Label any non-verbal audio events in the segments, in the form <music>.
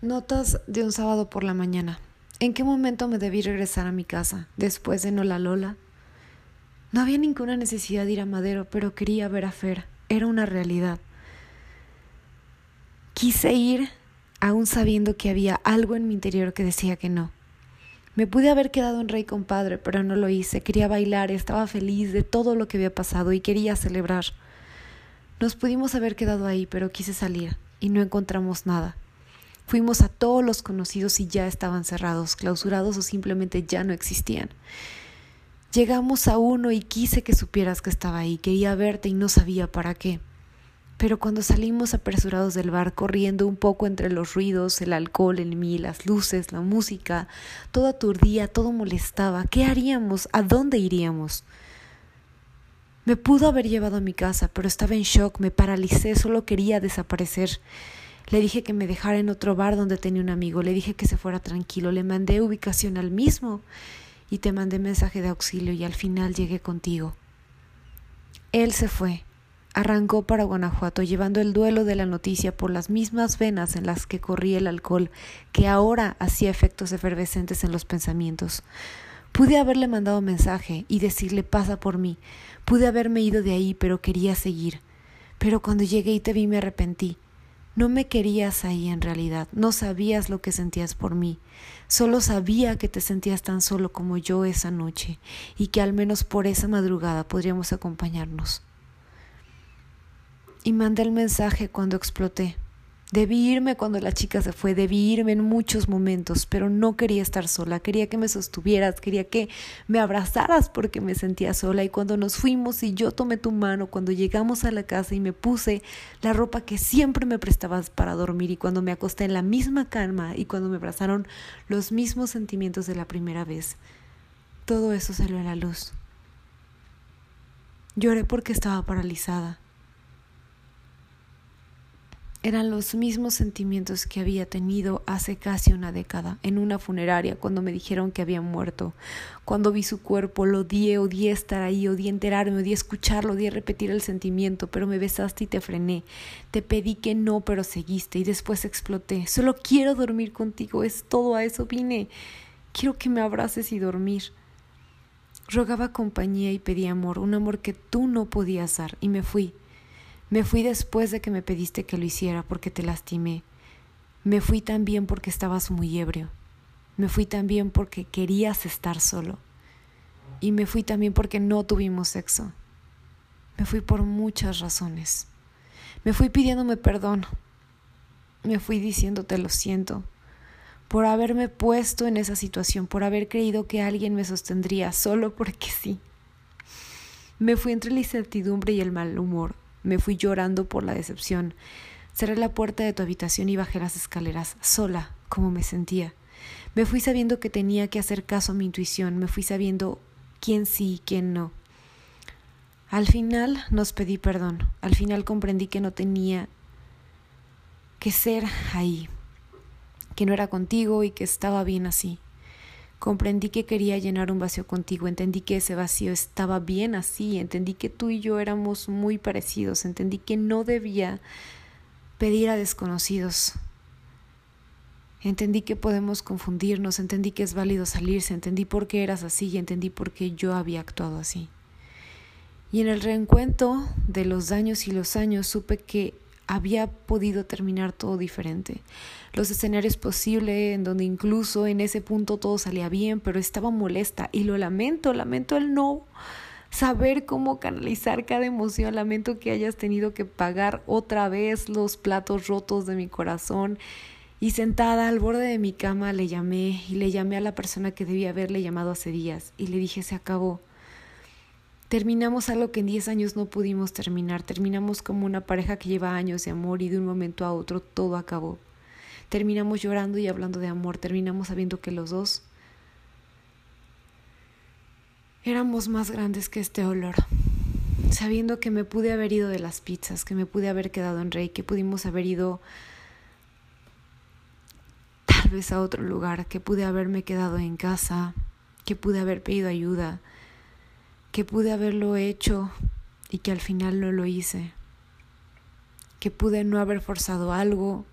Notas de un sábado por la mañana. ¿En qué momento me debí regresar a mi casa después de Nola Lola? No había ninguna necesidad de ir a Madero, pero quería ver a Fer. Era una realidad. Quise ir aún sabiendo que había algo en mi interior que decía que no. Me pude haber quedado en Rey Compadre, pero no lo hice. Quería bailar, estaba feliz de todo lo que había pasado y quería celebrar. Nos pudimos haber quedado ahí, pero quise salir y no encontramos nada. Fuimos a todos los conocidos y ya estaban cerrados, clausurados o simplemente ya no existían. Llegamos a uno y quise que supieras que estaba ahí, quería verte y no sabía para qué. Pero cuando salimos apresurados del bar, corriendo un poco entre los ruidos, el alcohol en mí, las luces, la música, todo aturdía, todo molestaba. ¿Qué haríamos? ¿A dónde iríamos? Me pudo haber llevado a mi casa, pero estaba en shock, me paralicé, solo quería desaparecer. Le dije que me dejara en otro bar donde tenía un amigo, le dije que se fuera tranquilo, le mandé ubicación al mismo y te mandé mensaje de auxilio y al final llegué contigo. Él se fue, arrancó para Guanajuato llevando el duelo de la noticia por las mismas venas en las que corría el alcohol que ahora hacía efectos efervescentes en los pensamientos. Pude haberle mandado mensaje y decirle pasa por mí. Pude haberme ido de ahí, pero quería seguir. Pero cuando llegué y te vi me arrepentí. No me querías ahí en realidad, no sabías lo que sentías por mí. Solo sabía que te sentías tan solo como yo esa noche y que al menos por esa madrugada podríamos acompañarnos. Y mandé el mensaje cuando exploté. Debí irme cuando la chica se fue, debí irme en muchos momentos, pero no quería estar sola, quería que me sostuvieras, quería que me abrazaras porque me sentía sola y cuando nos fuimos y yo tomé tu mano, cuando llegamos a la casa y me puse la ropa que siempre me prestabas para dormir y cuando me acosté en la misma cama y cuando me abrazaron los mismos sentimientos de la primera vez, todo eso salió a la luz. Lloré porque estaba paralizada eran los mismos sentimientos que había tenido hace casi una década en una funeraria cuando me dijeron que había muerto. Cuando vi su cuerpo, lo odié, odié estar ahí, odié enterarme, odié escucharlo, odié repetir el sentimiento, pero me besaste y te frené. Te pedí que no, pero seguiste y después exploté. Solo quiero dormir contigo, es todo a eso vine. Quiero que me abraces y dormir. Rogaba compañía y pedí amor, un amor que tú no podías dar, y me fui. Me fui después de que me pediste que lo hiciera porque te lastimé. Me fui también porque estabas muy ebrio. Me fui también porque querías estar solo. Y me fui también porque no tuvimos sexo. Me fui por muchas razones. Me fui pidiéndome perdón. Me fui diciéndote lo siento por haberme puesto en esa situación, por haber creído que alguien me sostendría solo porque sí. Me fui entre la incertidumbre y el mal humor, me fui llorando por la decepción. Cerré la puerta de tu habitación y bajé las escaleras, sola, como me sentía. Me fui sabiendo que tenía que hacer caso a mi intuición, me fui sabiendo quién sí y quién no. Al final nos pedí perdón, al final comprendí que no tenía que ser ahí, que no era contigo y que estaba bien así. Comprendí que quería llenar un vacío contigo, entendí que ese vacío estaba bien así, entendí que tú y yo éramos muy parecidos, entendí que no debía pedir a desconocidos. Entendí que podemos confundirnos, entendí que es válido salirse, entendí por qué eras así y entendí por qué yo había actuado así. Y en el reencuentro de los daños y los años supe que había podido terminar todo diferente. Los escenarios posibles en donde incluso en ese punto todo salía bien, pero estaba molesta y lo lamento, lamento el no saber cómo canalizar cada emoción, lamento que hayas tenido que pagar otra vez los platos rotos de mi corazón. Y sentada al borde de mi cama le llamé y le llamé a la persona que debía haberle llamado hace días y le dije se acabó. Terminamos algo que en 10 años no pudimos terminar. Terminamos como una pareja que lleva años de amor y de un momento a otro todo acabó. Terminamos llorando y hablando de amor. Terminamos sabiendo que los dos éramos más grandes que este olor. Sabiendo que me pude haber ido de las pizzas, que me pude haber quedado en Rey, que pudimos haber ido tal vez a otro lugar, que pude haberme quedado en casa, que pude haber pedido ayuda que pude haberlo hecho y que al final no lo hice, que pude no haber forzado algo,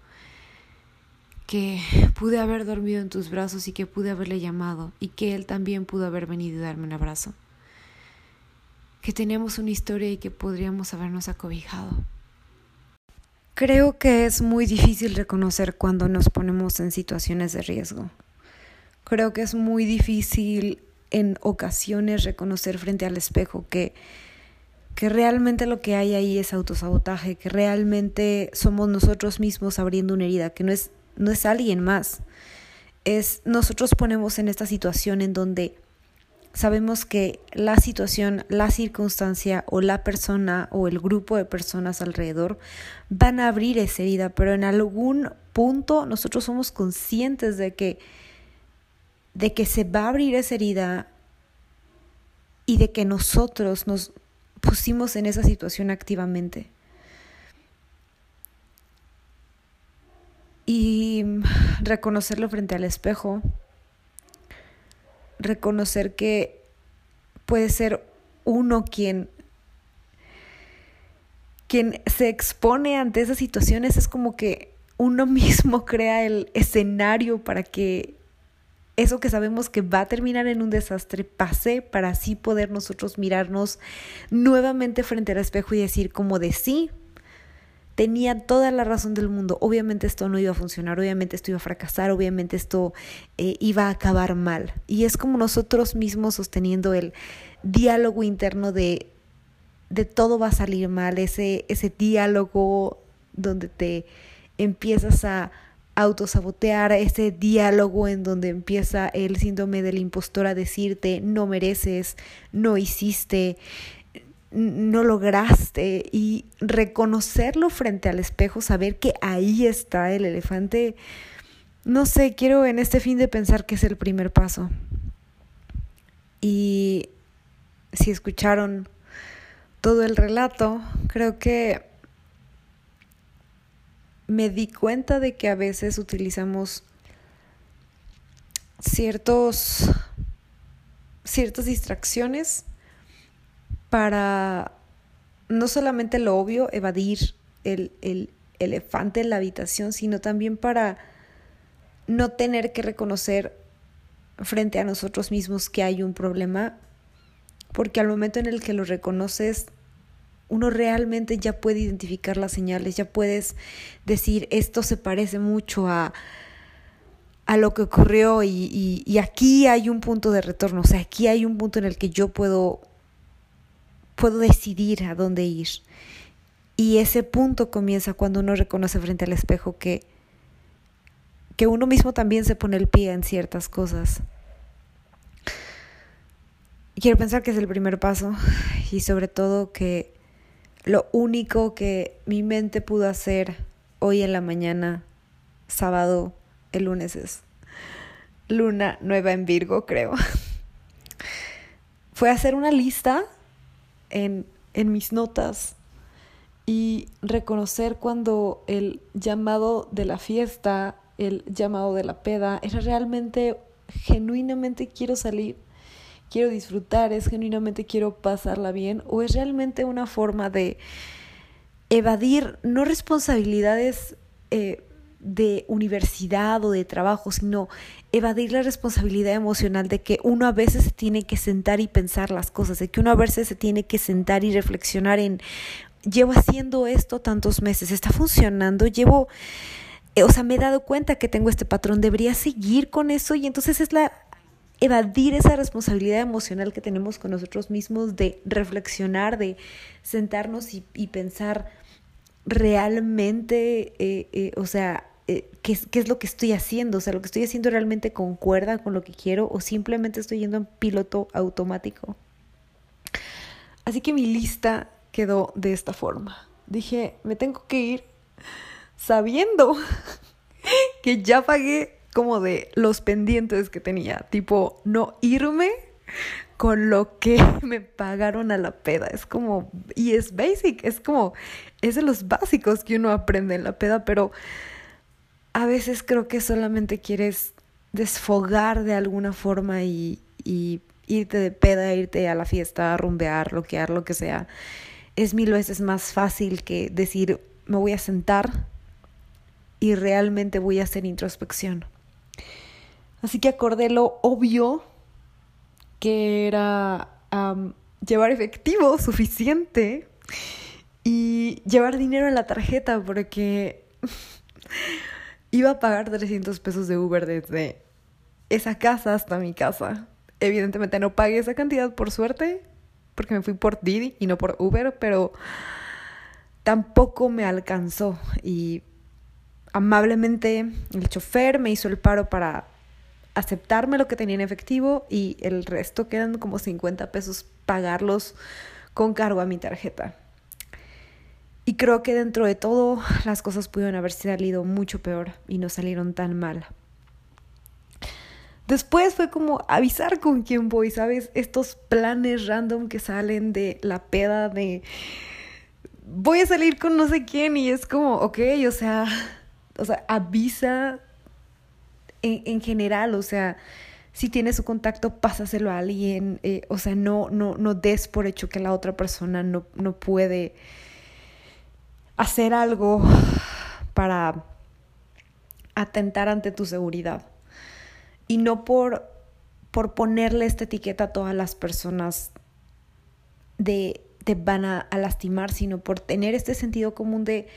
que pude haber dormido en tus brazos y que pude haberle llamado y que él también pudo haber venido y darme un abrazo. Que tenemos una historia y que podríamos habernos acobijado. Creo que es muy difícil reconocer cuando nos ponemos en situaciones de riesgo. Creo que es muy difícil en ocasiones reconocer frente al espejo que que realmente lo que hay ahí es autosabotaje, que realmente somos nosotros mismos abriendo una herida, que no es no es alguien más. Es nosotros ponemos en esta situación en donde sabemos que la situación, la circunstancia o la persona o el grupo de personas alrededor van a abrir esa herida, pero en algún punto nosotros somos conscientes de que de que se va a abrir esa herida y de que nosotros nos pusimos en esa situación activamente. y reconocerlo frente al espejo, reconocer que puede ser uno quien quien se expone ante esas situaciones es como que uno mismo <laughs> crea el escenario para que eso que sabemos que va a terminar en un desastre pase para así poder nosotros mirarnos nuevamente frente al espejo y decir como de sí, tenía toda la razón del mundo. Obviamente esto no iba a funcionar, obviamente esto iba a fracasar, obviamente esto eh, iba a acabar mal. Y es como nosotros mismos sosteniendo el diálogo interno de, de todo va a salir mal, ese, ese diálogo donde te empiezas a autosabotear, ese diálogo en donde empieza el síndrome del impostor a decirte no mereces, no hiciste, no lograste y reconocerlo frente al espejo, saber que ahí está el elefante, no sé, quiero en este fin de pensar que es el primer paso. Y si escucharon todo el relato, creo que me di cuenta de que a veces utilizamos ciertos ciertas distracciones para no solamente lo obvio, evadir el, el elefante en la habitación, sino también para no tener que reconocer frente a nosotros mismos que hay un problema, porque al momento en el que lo reconoces, uno realmente ya puede identificar las señales, ya puedes decir, esto se parece mucho a, a lo que ocurrió y, y, aquí hay un punto de retorno, o sea, aquí hay un punto en el que yo puedo puedo decidir a dónde ir. Y ese punto comienza cuando uno reconoce frente al espejo que, que uno mismo también se pone el pie en ciertas cosas. Quiero pensar que es el primer paso y sobre todo que lo único que mi mente pudo hacer hoy en la mañana, sábado, el lunes es luna nueva en Virgo, creo. <laughs> Fue hacer una lista en, en mis notas y reconocer cuando el llamado de la fiesta, el llamado de la peda, era realmente, genuinamente quiero salir, quiero disfrutar, es genuinamente quiero pasarla bien, o es realmente una forma de evadir no responsabilidades eh, de universidad o de trabajo, sino evadir la responsabilidad emocional de que uno a veces se tiene que sentar y pensar las cosas, de que uno a veces se tiene que sentar y reflexionar en, llevo haciendo esto tantos meses, está funcionando, llevo, eh, o sea, me he dado cuenta que tengo este patrón, debería seguir con eso y entonces es la evadir esa responsabilidad emocional que tenemos con nosotros mismos de reflexionar, de sentarnos y, pensar realmente, eh, eh, o sea, eh, ¿qué, qué es lo que estoy haciendo, o sea, lo que estoy haciendo realmente concuerda con lo que quiero o simplemente estoy yendo en piloto automático. Así que mi lista quedó de esta forma. Dije, me tengo que ir sabiendo <laughs> que ya pagué como de los pendientes que tenía, tipo no irme con lo que <laughs> me pagaron a la peda. Es como, y es basic, es como, es de los básicos que uno aprende en la peda, pero a veces creo que solamente quieres desfogar de alguna forma y, irte de peda, irte a la fiesta, rumbear, bloquear, lo que sea. Es mil veces más fácil que decir, me voy a sentar y realmente voy a hacer introspección. Así que acordé lo obvio que era llevar efectivo suficiente y llevar dinero en la tarjeta porque <laughs> iba a pagar 300 pesos de Uber desde esa casa hasta mi casa. Evidentemente no pagué esa cantidad por suerte, porque me fui por Didi y no por Uber, pero tampoco me alcanzó y amablemente el chofer me hizo el paro para aceptarme lo que tenía en efectivo y el resto quedan como 50 pesos pagarlos con cargo a mi tarjeta. Y creo que dentro de todo las cosas pudieron haber salido mucho peor y no salieron tan mal. Después fue como avisar con quién voy, ¿sabes? Estos planes random que salen de la peda de voy a salir con no sé quién y es como, ok, o sea, o sea, avisa en, en general, o sea, si tienes su contacto, pásaselo a alguien, eh, o sea, no, no, no des por hecho que la otra persona no, no puede hacer algo para atentar ante tu seguridad. Y no por, por ponerle esta etiqueta a todas las personas de te van a, lastimar, sino por tener este sentido común de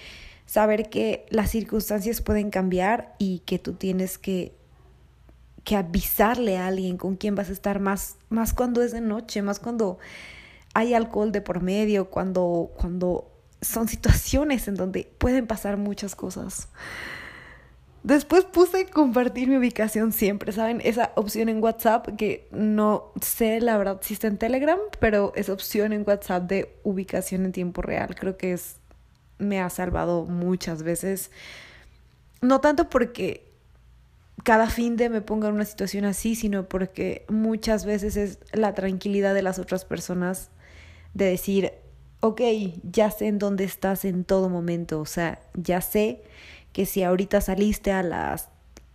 saber que las circunstancias pueden cambiar y que tú tienes que, que avisarle a alguien con quien vas a estar más, más cuando es de noche, más cuando hay alcohol de por medio, cuando, cuando son situaciones en donde pueden pasar muchas cosas. Después puse compartir mi ubicación siempre, ¿saben? Esa opción en WhatsApp que no sé la verdad si está en Telegram, pero esa opción en WhatsApp de ubicación en tiempo real creo que es me ha salvado muchas veces. No tanto porque cada fin de me ponga en una situación así, sino porque muchas veces es la tranquilidad de las otras personas de decir, ok, ya sé en dónde estás en todo momento, o sea, ya sé que si ahorita saliste a las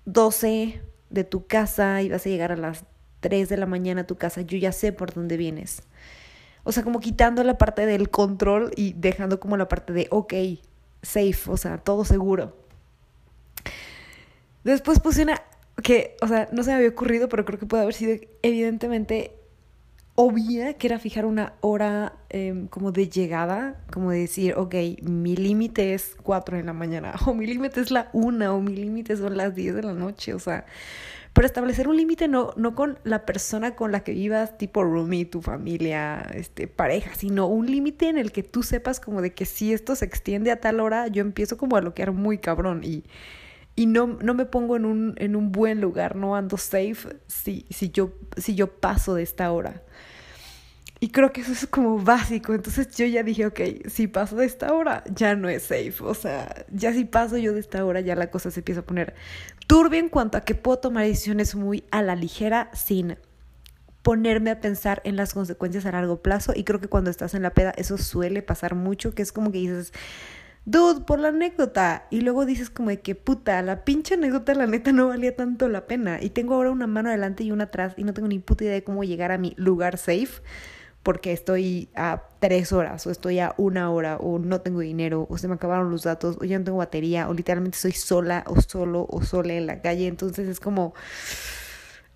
12 de tu casa y vas a llegar a las 3 de la mañana a tu casa, yo ya sé por dónde vienes. O sea, como quitando la parte del control y dejando como la parte de, ok, safe, o sea, todo seguro. Después puse una que, o sea, no se me había ocurrido, pero creo que puede haber sido evidentemente obvia, que era fijar una hora em, como de llegada, como de decir, ok, mi límite es 4 de la mañana, <laughs> o mi límite es la 1, o mi límite son las 10 de la noche, o sea, pero establecer un límite no, no con la persona con la que vivas, tipo roomie, tu familia, este, pareja, sino un límite en el que tú sepas como de que si esto se extiende a tal hora, yo empiezo como a bloquear muy cabrón y y no, no me pongo en un, en un buen lugar, no ando safe si, si, yo, si yo paso de esta hora. Y creo que eso es como básico. Entonces yo ya dije, ok, si paso de esta hora, ya no es safe. O sea, ya si paso yo de esta hora, ya la cosa se empieza a poner turbia en cuanto a que puedo tomar decisiones muy a la ligera sin ponerme a pensar en las consecuencias a largo plazo. Y creo que cuando estás en la peda, eso suele pasar mucho, que es como que dices, dude, por la anécdota. Y luego dices como de que puta, la pinche anécdota la neta no valía tanto la pena. Y tengo ahora una mano adelante y una atrás y no tengo ni puta idea de cómo llegar a mi lugar safe porque estoy a tres horas o estoy a una hora o no tengo dinero o se me acabaron los datos o ya no tengo batería o literalmente soy sola o solo o sola en la calle. Entonces es como,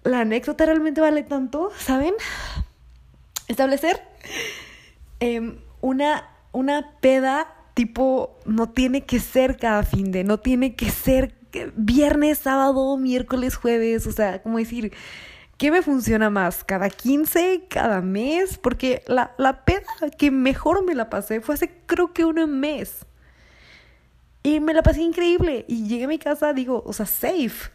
la anécdota realmente vale tanto, ¿saben? Establecer em, una, una peda tipo, no tiene que ser cada fin de, no tiene que ser viernes, sábado, miércoles, jueves, o sea, como decir ¿Qué me funciona más? ¿Cada 15? ¿Cada mes? Porque la, la peda que mejor me la pasé fue hace creo que un mes. Y me la pasé increíble. Y llegué a mi casa, digo, o sea, safe.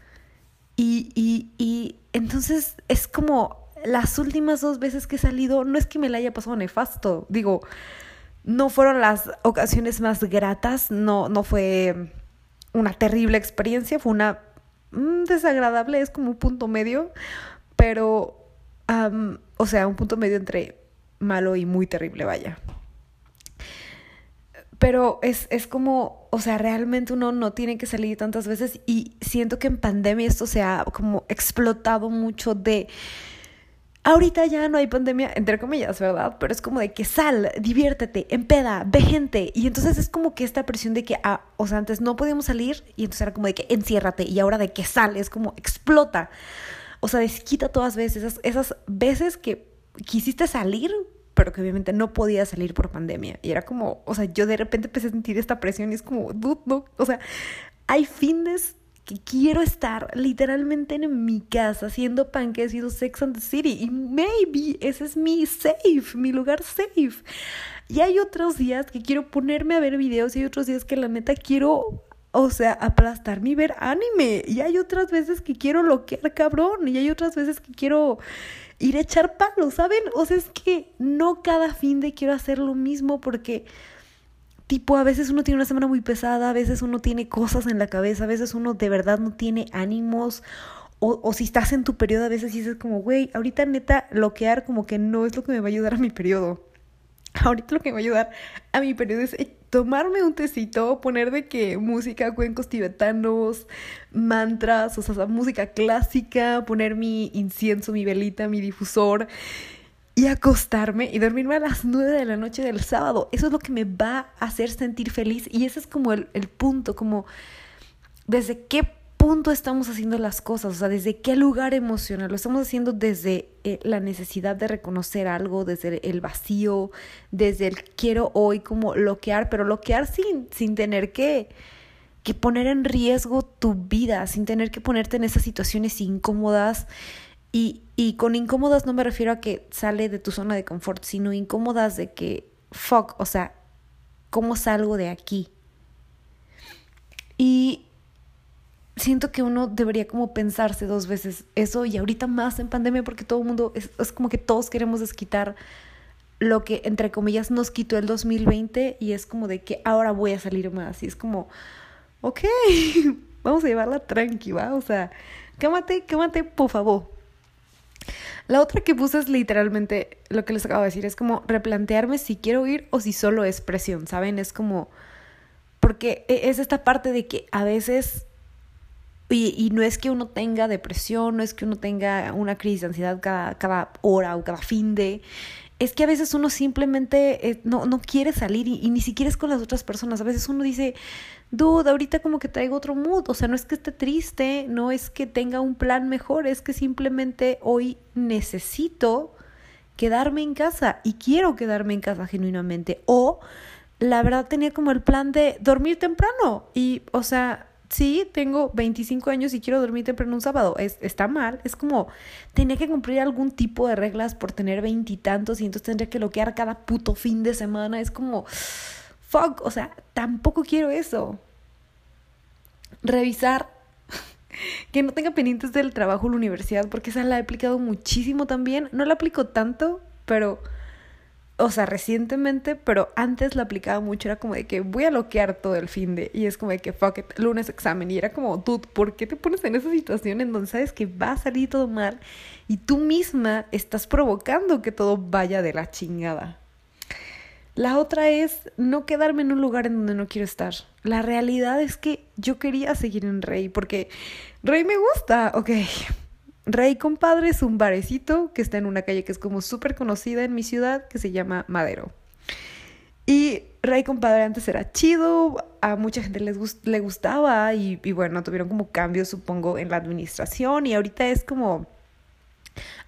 Y, y, y entonces es como las últimas dos veces que he salido, no es que me la haya pasado nefasto. Digo, no fueron las ocasiones más gratas, no, no fue una terrible experiencia, fue una mm, desagradable, es como un punto medio pero, o sea, un punto medio entre malo y muy terrible, vaya. Pero es, es como, o sea, realmente uno no tiene que salir tantas veces y siento que en pandemia esto se ha como explotado mucho de Ahorita ya no hay pandemia, entre comillas, ¿verdad? Pero es como de que sal, diviértete, empeda, ve gente. Y entonces es como que esta presión de que, ah, o sea, antes no podíamos salir y entonces era como de que enciérrate y ahora de que sal, es como explota. O sea, desquita todas veces, esas, esas veces que quisiste salir, pero que obviamente no podía salir por pandemia. Y era como, o sea, yo de repente empecé a sentir esta presión y es como, dude, no, o sea, hay fines que quiero estar literalmente en mi casa haciendo panques haciendo Sex and the City y maybe ese es mi safe, mi lugar safe. Y hay otros días que quiero ponerme a ver videos y hay otros días que la neta quiero, o sea, aplastarme y ver anime. Y hay otras veces que quiero loquear cabrón y hay otras veces que quiero ir a echar palos, ¿saben? O sea, es que no cada fin de quiero hacer lo mismo porque Tipo, a veces uno tiene una semana muy pesada, a veces uno tiene cosas en la cabeza, a veces uno de verdad no tiene ánimos. O, o si estás en tu periodo, a veces dices como, güey, ahorita neta, bloquear como que no es lo que me va a ayudar a mi periodo. Ahorita lo que me va a ayudar a mi periodo es eh, tomarme un tecito, poner de que música, cuencos tibetanos, mantras, o sea, música clásica, poner mi incienso, mi velita, mi difusor y acostarme y dormirme a las nueve de la noche del sábado. Eso es lo que me va a hacer sentir feliz y ese es como el, el punto, como desde qué punto estamos haciendo las cosas, o sea, desde qué lugar emocional. Lo estamos haciendo desde eh, la necesidad de reconocer algo, desde el vacío, desde el quiero hoy como bloquear, pero bloquear sin, sin tener que, que poner en riesgo tu vida, sin tener que ponerte en esas situaciones incómodas y, y con incómodas no me refiero a que sale de tu zona de confort, sino incómodas de que, fuck, o sea, ¿cómo salgo de aquí? Y siento que uno debería como pensarse dos veces eso y ahorita más en pandemia porque todo el mundo, es, es como que todos queremos desquitar lo que entre comillas nos quitó el 2020 y es como de que ahora voy a salir más y es como, ok, <laughs> vamos a llevarla tranqui, ¿va? O sea, cámate, cámate, por favor. La otra que puse es literalmente lo que les acabo de decir, es como replantearme si quiero ir o si solo es presión, ¿saben? Es como, porque e, es esta parte de que a veces, y, y no es que uno tenga depresión, no es que uno tenga una crisis de ansiedad cada, cada hora o cada fin de, es que a veces uno simplemente eh, no, no quiere salir y, y, ni siquiera es con las otras personas. A veces uno dice, dude, ahorita como que traigo otro mood. O sea, no es que esté triste, no es que tenga un plan mejor, es que simplemente hoy necesito quedarme en casa y quiero quedarme en casa genuinamente. O la verdad tenía como el plan de dormir temprano y, o sea, sí, tengo 25 años y quiero dormir temprano un sábado. Es, está mal. Es como, tenía que cumplir algún tipo de reglas por tener veintitantos y, y entonces tendría que bloquear cada puto fin de semana. Es como, fuck, o sea, tampoco quiero eso. Revisar <laughs> que no tenga pendientes del trabajo o la universidad, porque esa la he aplicado muchísimo también. No la aplico tanto, pero o sea, recientemente, pero antes la aplicaba mucho, era como de que voy a bloquear todo el fin de, y es como de que fuck it, lunes examen, y era como, dude, ¿por qué te pones en esa situación en donde sabes que va a salir todo mal y tú misma estás provocando que todo vaya de la chingada? La otra es no quedarme en un lugar en donde no quiero estar. La realidad es que yo quería seguir en Rey porque Rey me gusta, ok, Rey Compadre es un barecito que está en una calle que es como súper conocida en mi ciudad que se llama Madero. Y Rey Compadre antes era chido, a mucha gente les le gustaba y, y bueno, tuvieron como cambios supongo en la administración y ahorita es como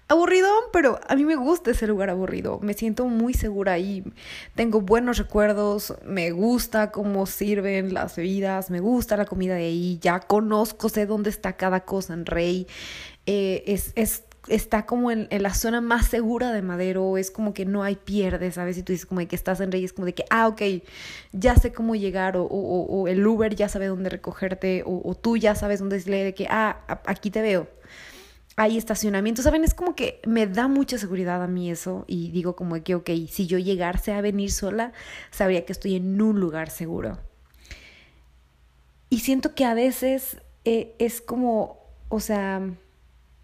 aburrido, pero a mí me gusta ese lugar aburrido. Me siento muy segura ahí. Tengo buenos recuerdos, me gusta cómo sirven las bebidas, me gusta la comida de ahí, ya conozco, sé dónde está cada cosa en Rey. Eh, es, es, está como en, la zona más segura de Madero, es como que no hay pierde, ¿sabes? Y tú dices como que estás en Reyes, como de que, ah, ok, ya sé cómo llegar, o, o, o el Uber ya sabe dónde recogerte, o, o, tú ya sabes dónde decirle de que, ah, aquí te veo. Hay estacionamiento, ¿saben? Es como que me da mucha seguridad a mí eso y digo como que, ok, si yo llegase a venir sola, sabría que estoy en un lugar seguro. Y siento que a veces eh, es como, o sea,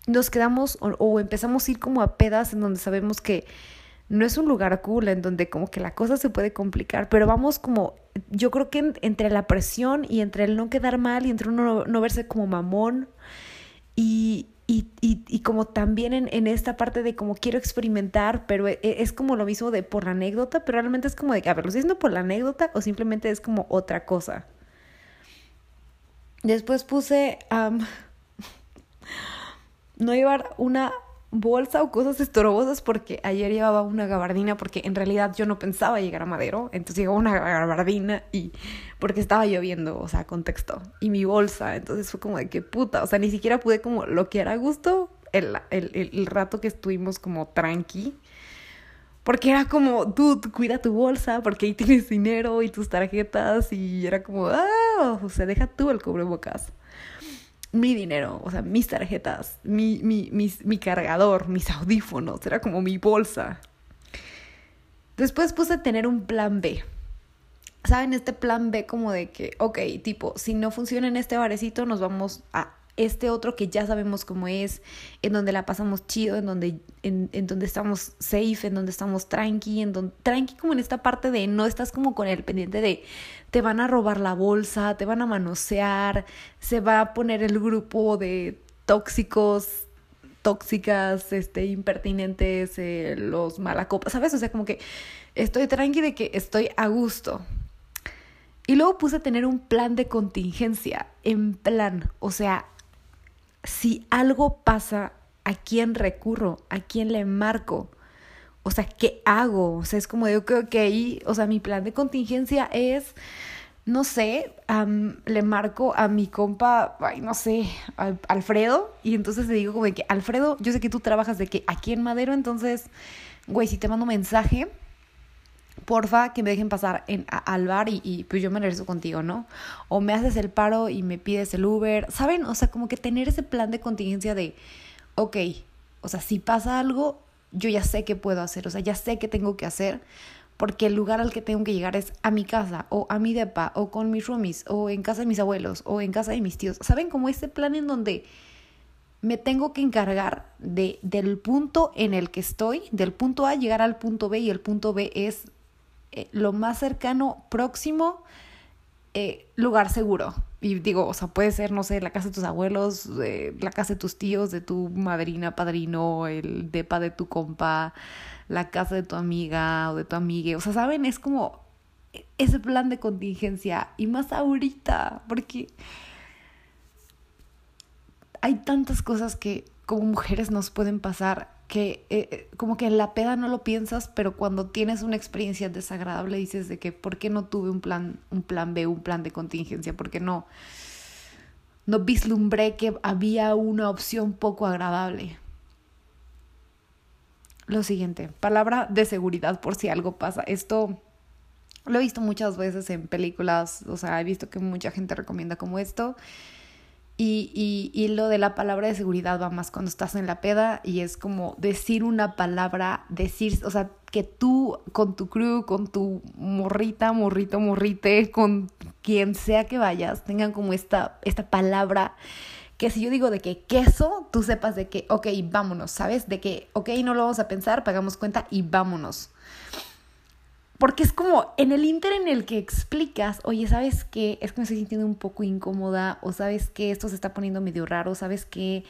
nos quedamos o, empezamos a ir como a pedas en donde sabemos que no es un lugar cool, en donde como que la cosa se puede complicar, pero vamos como, yo creo que en, entre la presión y entre el no quedar mal y entre uno no, no verse como mamón y, y, y, como también en, en, esta parte de como quiero experimentar, pero e, e, es, como lo mismo de por la anécdota, pero realmente es como de, a ver, ¿lo estoy haciendo por la anécdota o simplemente es como otra cosa? Después puse um, <laughs> no llevar una bolsa o cosas estorbosas porque ayer llevaba una gabardina porque en realidad yo no pensaba llegar a Madero, entonces llevaba una gabardina y porque estaba lloviendo, o sea, contexto, y mi bolsa, entonces fue como de que puta, o sea, ni siquiera pude como lo que era gusto el, el, el rato que estuvimos como tranqui. Porque era como, dude, cuida tu bolsa, porque ahí tienes dinero y tus tarjetas, y era como, ah, o sea, deja tú el cubrebocas mi dinero, o sea, mis tarjetas, mi, mi, mi cargador, mis audífonos, era como mi bolsa. Después puse tener un plan B. ¿Saben? Este plan B como de que, ok, tipo, si no funciona en este barecito, nos vamos a este otro que ya sabemos cómo es, en donde la pasamos chido, en donde, en, en donde estamos safe, en donde estamos tranqui, en donde, tranqui como en esta parte de no estás como con el pendiente de te van a robar la bolsa, te van a manosear, se va a poner el grupo de tóxicos, tóxicas, este, impertinentes, eh, los malacopas, ¿sabes? O sea, como que estoy tranqui de que estoy a gusto. Y luego puse a tener un plan de contingencia, en plan, o sea, si algo pasa, ¿a quién recurro? ¿A quién le marco? O sea, ¿qué hago? O sea, es como digo que, ahí, o sea, mi plan de contingencia es, no sé, le marco a mi compa, ay, no sé, Alfredo, y entonces le digo como de que, Alfredo, yo sé que tú trabajas de que aquí en Madero, entonces, güey, si te mando mensaje, porfa, que me dejen pasar en, al bar y, y, pues yo me regreso contigo, ¿no? O me haces el paro y me pides el Uber, ¿saben? O sea, como que tener ese plan de contingencia de, ok, o sea, si pasa algo, yo ya sé qué puedo hacer, o sea, ya sé qué tengo que hacer, porque el lugar al que tengo que llegar es a mi casa, o a mi depa, o con mis roomies, o en casa de mis abuelos, o en casa de mis tíos. ¿Saben? Como ese plan en donde me tengo que encargar de, del punto en el que estoy, del punto A llegar al punto B y el punto B es eh, lo más cercano, próximo, eh, lugar seguro. Y digo, o sea, puede ser, no sé, la casa de tus abuelos, eh, la casa de tus tíos, de tu madrina, padrino, el depa de tu compa, la casa de tu amiga o de tu amigue. O sea, ¿saben? Es como ese plan de contingencia. Y más ahorita, porque hay tantas cosas que como mujeres nos pueden pasar que eh, como que en la peda no lo piensas, pero cuando tienes una experiencia desagradable dices de que ¿por qué no tuve un plan, un plan B, un plan de contingencia? ¿Por qué no, no vislumbré que había una opción poco agradable? Lo siguiente, palabra de seguridad por si algo pasa. Esto lo he visto muchas veces en películas, o sea, he visto que mucha gente recomienda como esto. Y, y, y, lo de la palabra de seguridad va más cuando estás en la peda y es como decir una palabra, decir, o sea, que tú con tu crew, con tu morrita, morrito, morrite, con quien sea que vayas, tengan como esta, esta palabra que si yo digo de que queso, tú sepas de que, ok, vámonos, ¿sabes? De que, ok, no lo vamos a pensar, pagamos cuenta y vámonos. Porque es como en el inter en el que explicas, oye, ¿sabes qué? Es que me estoy sintiendo un poco incómoda, o sabes que esto se está poniendo medio raro, ¿sabes qué?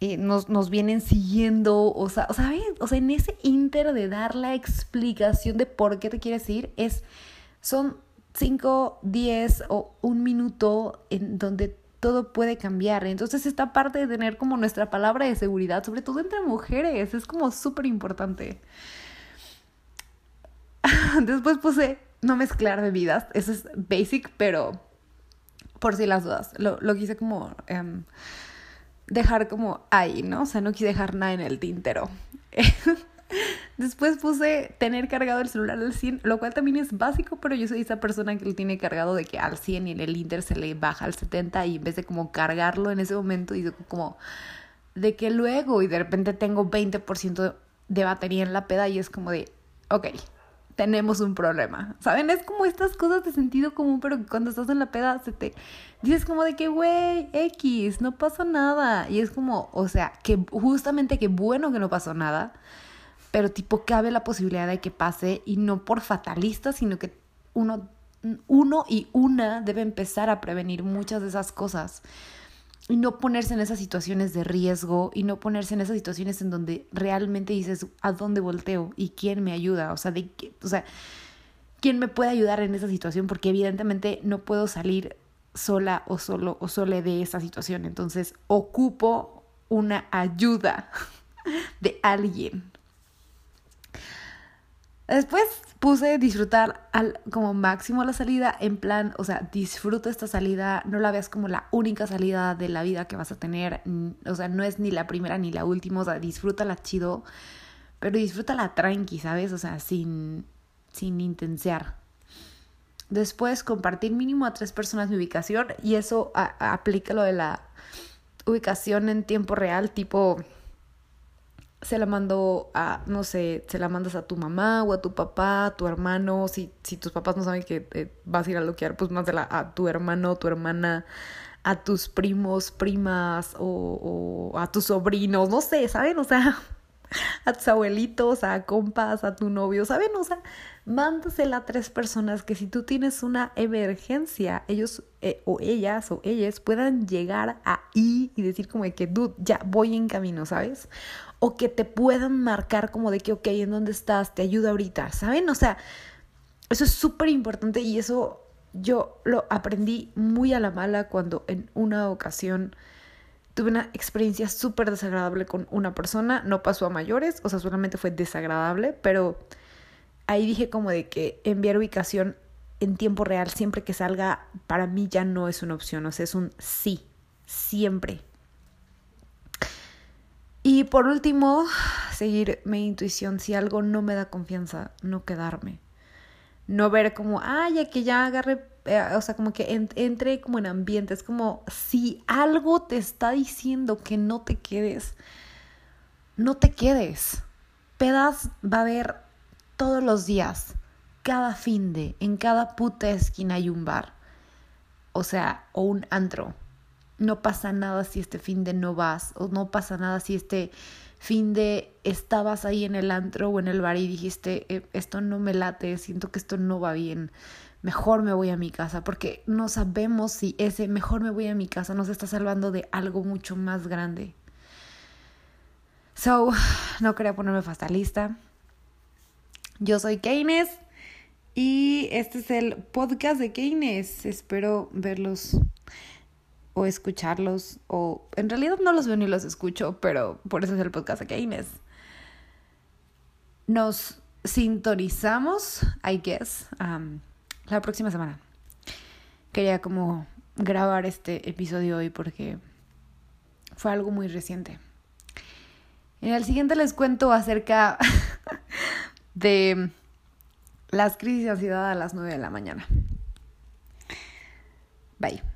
Eh, nos, nos vienen siguiendo, o sea, ¿sabes? O sea, en ese inter de dar la explicación de por qué te quieres ir, es, son 5, 10 o un minuto en donde todo puede cambiar. Entonces esta parte de tener como nuestra palabra de seguridad, sobre todo entre mujeres, es como súper importante. <laughs> Después puse no mezclar bebidas. Eso es basic, pero por si las dudas. Lo, lo quise como em, dejar como ahí, ¿no? O sea, no quise dejar nada en el tintero. <laughs> Después puse tener cargado el celular al 100, lo cual también es básico, pero yo soy esa persona que lo tiene cargado de que al 100 y en el Inter se le baja al 70 y en vez de como cargarlo en ese momento, y como de que luego y de repente tengo 20% de batería en la peda y es como de, ok, tenemos un problema. ¿Saben? Es como estas cosas de sentido común, pero cuando estás en la peda se te dices como de que, güey, X, no pasa nada. Y es como, o sea, que justamente que bueno que no pasó nada, pero tipo cabe la posibilidad de que pase y no por fatalista, sino que uno, uno y una debe empezar a prevenir muchas de esas cosas. Y no ponerse en esas situaciones de riesgo y no ponerse en esas situaciones en donde realmente dices a dónde volteo y quién me ayuda, o sea, de qué, o sea, quién me puede ayudar en esa situación porque evidentemente no puedo salir sola o solo o sole de esa situación, entonces ocupo una ayuda <laughs> de alguien. Después puse disfrutar al como máximo la salida en plan, o sea, disfruta esta salida, no la veas como la única salida de la vida que vas a tener, o sea, no es ni la primera ni la última, o sea, disfrútala chido, pero disfrútala tranqui, ¿sabes? O sea, sin sin intensear. Después compartir mínimo a tres personas mi ubicación y eso aplica lo de la ubicación en tiempo real, tipo se la mando a, no sé, se la mandas a tu mamá o a tu papá, a tu hermano, si, si tus papás no saben que eh, vas a ir a loquear, pues mándala a tu hermano, tu hermana, a tus primos, primas o, o a tus sobrinos, no sé, ¿saben? O sea, <laughs> a tus abuelitos, a compas, a tu novio, ¿saben? O sea, mándasela a tres personas que si tú tienes una emergencia, ellos eh, o ellas o ellas puedan llegar ahí y decir como de que, dude, ya voy en camino, ¿sabes? O que te puedan marcar como de que, ok, ¿en dónde estás? Te ayudo ahorita, ¿saben? O sea, eso es súper importante y eso yo lo aprendí muy a la mala cuando en una ocasión tuve una experiencia súper desagradable con una persona, no pasó a mayores, o sea, solamente fue desagradable, pero ahí dije como de que enviar ubicación en tiempo real siempre que salga, para mí ya no es una opción, o sea, es un sí, siempre. Y por último, seguir mi intuición, si algo no me da confianza, no quedarme. No ver como, ah, ya que ya agarré eh, o sea, como que entre como en ambiente, es como si algo te está diciendo que no te quedes, no te quedes. Pedas va a haber todos los días, cada fin de, en cada puta esquina hay un bar, o sea, o un antro. No pasa nada si este fin de no vas, o no pasa nada si este fin de estabas ahí en el antro o en el bar y dijiste, eh, esto no me late, siento que esto no va bien mejor me voy a mi casa, porque no sabemos si ese mejor me voy a mi casa nos está salvando de algo mucho más grande. So, no quería ponerme fatalista. Yo soy Keynes y este es el podcast de Keynes. Espero verlos o escucharlos o en realidad no los veo ni los escucho, pero por eso es el podcast de Keynes. Nos sintonizamos, I guess. La próxima semana. Quería como grabar este episodio hoy porque fue algo muy reciente. En el siguiente les cuento acerca <laughs> de las crisis de ansiedad a las 9 de la mañana. Bye.